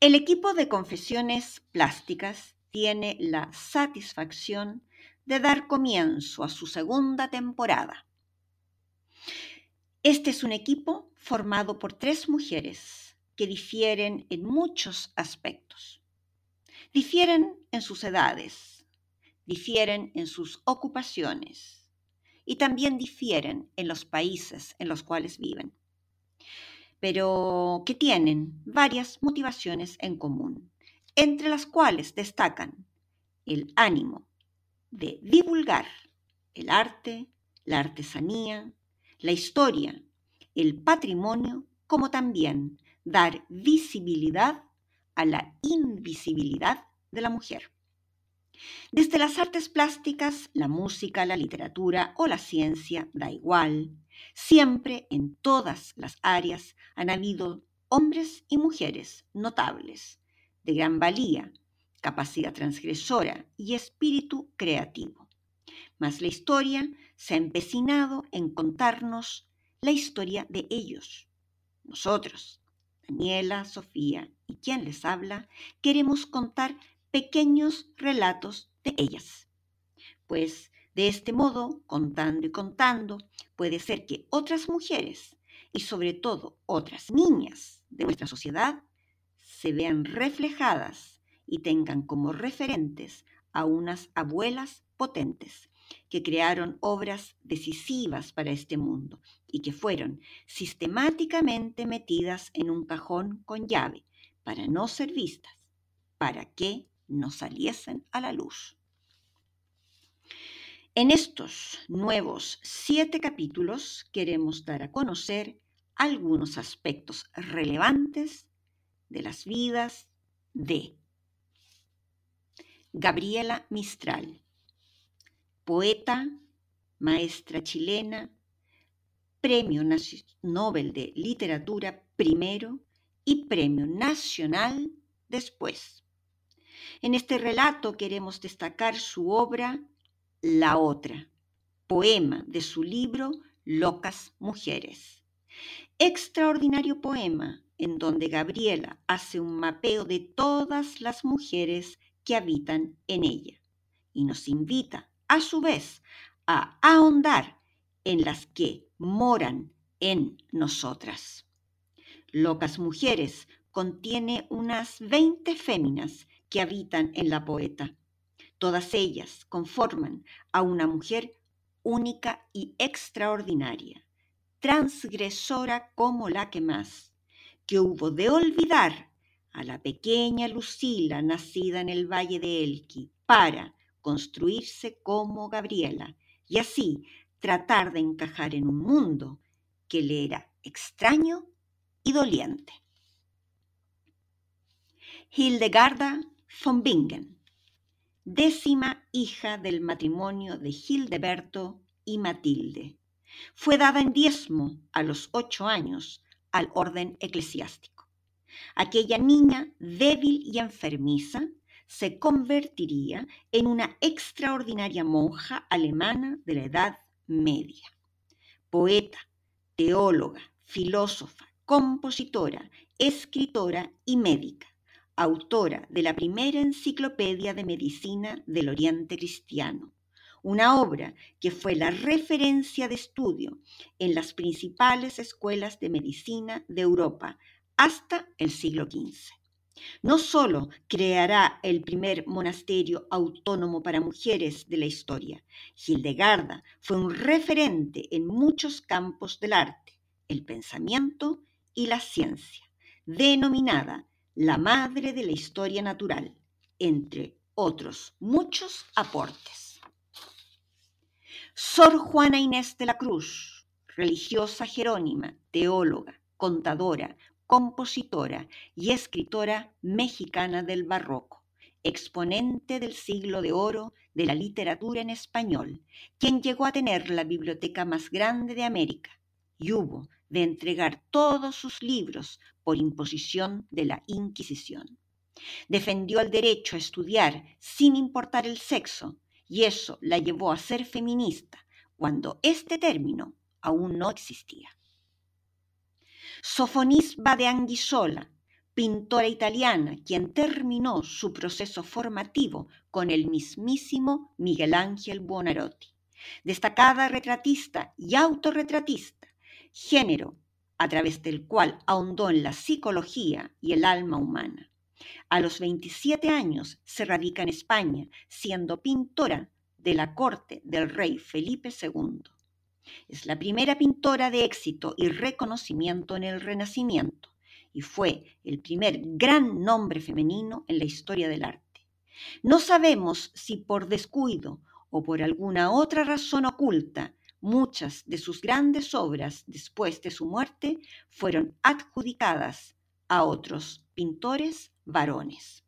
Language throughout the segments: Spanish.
El equipo de confesiones plásticas tiene la satisfacción de dar comienzo a su segunda temporada. Este es un equipo formado por tres mujeres que difieren en muchos aspectos. Difieren en sus edades, difieren en sus ocupaciones y también difieren en los países en los cuales viven, pero que tienen varias motivaciones en común entre las cuales destacan el ánimo de divulgar el arte, la artesanía, la historia, el patrimonio, como también dar visibilidad a la invisibilidad de la mujer. Desde las artes plásticas, la música, la literatura o la ciencia, da igual, siempre en todas las áreas han habido hombres y mujeres notables de gran valía, capacidad transgresora y espíritu creativo. Mas la historia se ha empecinado en contarnos la historia de ellos. Nosotros, Daniela, Sofía y quien les habla, queremos contar pequeños relatos de ellas. Pues de este modo, contando y contando, puede ser que otras mujeres y sobre todo otras niñas de nuestra sociedad se vean reflejadas y tengan como referentes a unas abuelas potentes que crearon obras decisivas para este mundo y que fueron sistemáticamente metidas en un cajón con llave para no ser vistas, para que no saliesen a la luz. En estos nuevos siete capítulos queremos dar a conocer algunos aspectos relevantes de las vidas de Gabriela Mistral, poeta, maestra chilena, Premio Nobel de Literatura primero y Premio Nacional después. En este relato queremos destacar su obra La Otra, poema de su libro Locas Mujeres. Extraordinario poema en donde Gabriela hace un mapeo de todas las mujeres que habitan en ella y nos invita a su vez a ahondar en las que moran en nosotras. Locas Mujeres contiene unas 20 féminas que habitan en la poeta. Todas ellas conforman a una mujer única y extraordinaria, transgresora como la que más, que hubo de olvidar a la pequeña Lucila nacida en el valle de Elqui para construirse como Gabriela y así tratar de encajar en un mundo que le era extraño y doliente. Hildegarda von Bingen, décima hija del matrimonio de Hildeberto y Matilde, fue dada en diezmo a los ocho años al orden eclesiástico. Aquella niña débil y enfermiza se convertiría en una extraordinaria monja alemana de la Edad Media. Poeta, teóloga, filósofa, compositora, escritora y médica, autora de la primera enciclopedia de medicina del Oriente Cristiano, una obra que fue la referencia de estudio en las principales escuelas de medicina de Europa hasta el siglo XV. No solo creará el primer monasterio autónomo para mujeres de la historia, Hildegarda fue un referente en muchos campos del arte, el pensamiento y la ciencia, denominada la madre de la historia natural, entre otros muchos aportes. Sor Juana Inés de la Cruz, religiosa jerónima, teóloga, contadora, compositora y escritora mexicana del barroco, exponente del siglo de oro de la literatura en español, quien llegó a tener la biblioteca más grande de América y hubo de entregar todos sus libros por imposición de la Inquisición. Defendió el derecho a estudiar sin importar el sexo y eso la llevó a ser feminista cuando este término aún no existía. Sofonisba de Anguissola, pintora italiana, quien terminó su proceso formativo con el mismísimo Miguel Ángel Buonarroti. Destacada retratista y autorretratista, género a través del cual ahondó en la psicología y el alma humana. A los 27 años se radica en España, siendo pintora de la corte del rey Felipe II. Es la primera pintora de éxito y reconocimiento en el Renacimiento y fue el primer gran nombre femenino en la historia del arte. No sabemos si por descuido o por alguna otra razón oculta, muchas de sus grandes obras después de su muerte fueron adjudicadas a otros pintores varones.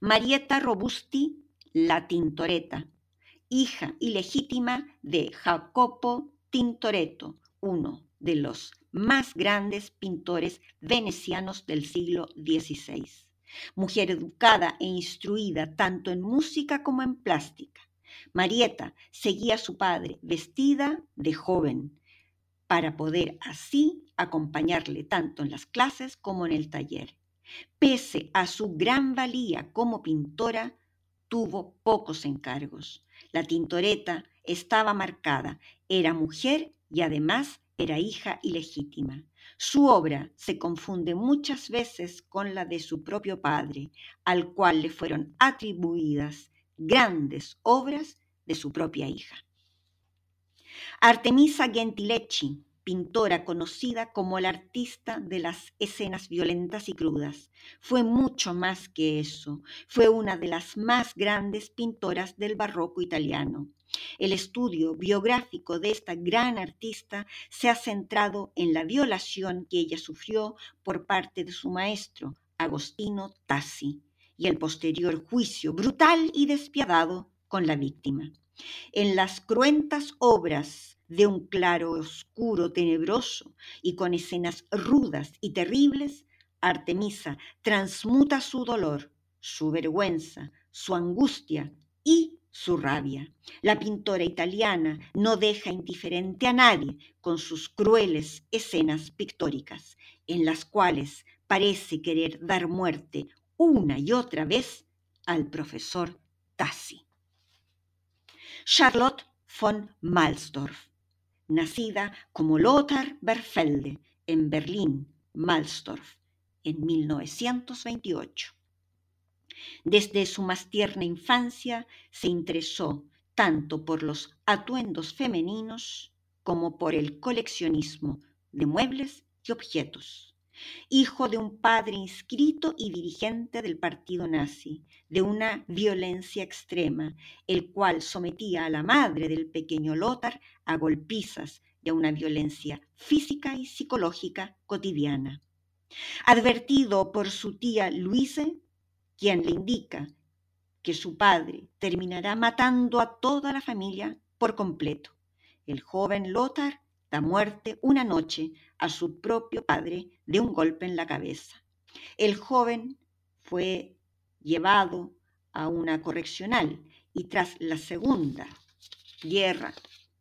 Marietta Robusti, la Tintoreta, hija ilegítima de Jacopo Tintoretto, uno de los más grandes pintores venecianos del siglo XVI. Mujer educada e instruida tanto en música como en plástica. Marieta seguía a su padre vestida de joven para poder así acompañarle tanto en las clases como en el taller. Pese a su gran valía como pintora, tuvo pocos encargos. La Tintoreta estaba marcada, era mujer y además era hija ilegítima. Su obra se confunde muchas veces con la de su propio padre, al cual le fueron atribuidas grandes obras de su propia hija. Artemisa Gentilecci, pintora conocida como la artista de las escenas violentas y crudas. Fue mucho más que eso, fue una de las más grandes pintoras del barroco italiano. El estudio biográfico de esta gran artista se ha centrado en la violación que ella sufrió por parte de su maestro, Agostino Tassi, y el posterior juicio brutal y despiadado con la víctima. En las cruentas obras de un claro oscuro tenebroso y con escenas rudas y terribles, Artemisa transmuta su dolor, su vergüenza, su angustia y su rabia. La pintora italiana no deja indiferente a nadie con sus crueles escenas pictóricas, en las cuales parece querer dar muerte una y otra vez al profesor Tassi. Charlotte von Malsdorf nacida como Lothar Berfelde en Berlín, Malstorf, en 1928. Desde su más tierna infancia se interesó tanto por los atuendos femeninos como por el coleccionismo de muebles y objetos hijo de un padre inscrito y dirigente del partido nazi, de una violencia extrema, el cual sometía a la madre del pequeño Lothar a golpizas y a una violencia física y psicológica cotidiana. Advertido por su tía Luise, quien le indica que su padre terminará matando a toda la familia por completo, el joven Lothar muerte una noche a su propio padre de un golpe en la cabeza. El joven fue llevado a una correccional y tras la Segunda Guerra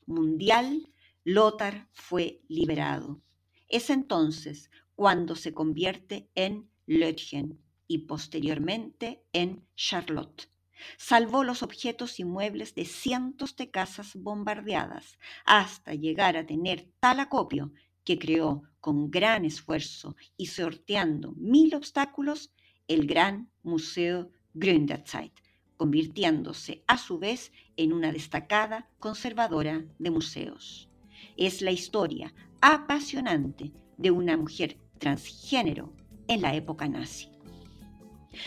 Mundial, Lothar fue liberado. Es entonces cuando se convierte en Lötchen y posteriormente en Charlotte. Salvó los objetos y muebles de cientos de casas bombardeadas hasta llegar a tener tal acopio que creó con gran esfuerzo y sorteando mil obstáculos el gran Museo Gründerzeit, convirtiéndose a su vez en una destacada conservadora de museos. Es la historia apasionante de una mujer transgénero en la época nazi.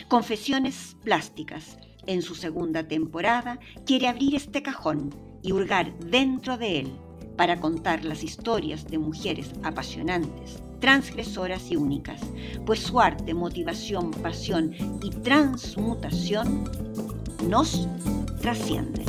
Confesiones Plásticas, en su segunda temporada, quiere abrir este cajón y hurgar dentro de él para contar las historias de mujeres apasionantes, transgresoras y únicas, pues su arte, motivación, pasión y transmutación nos trascienden.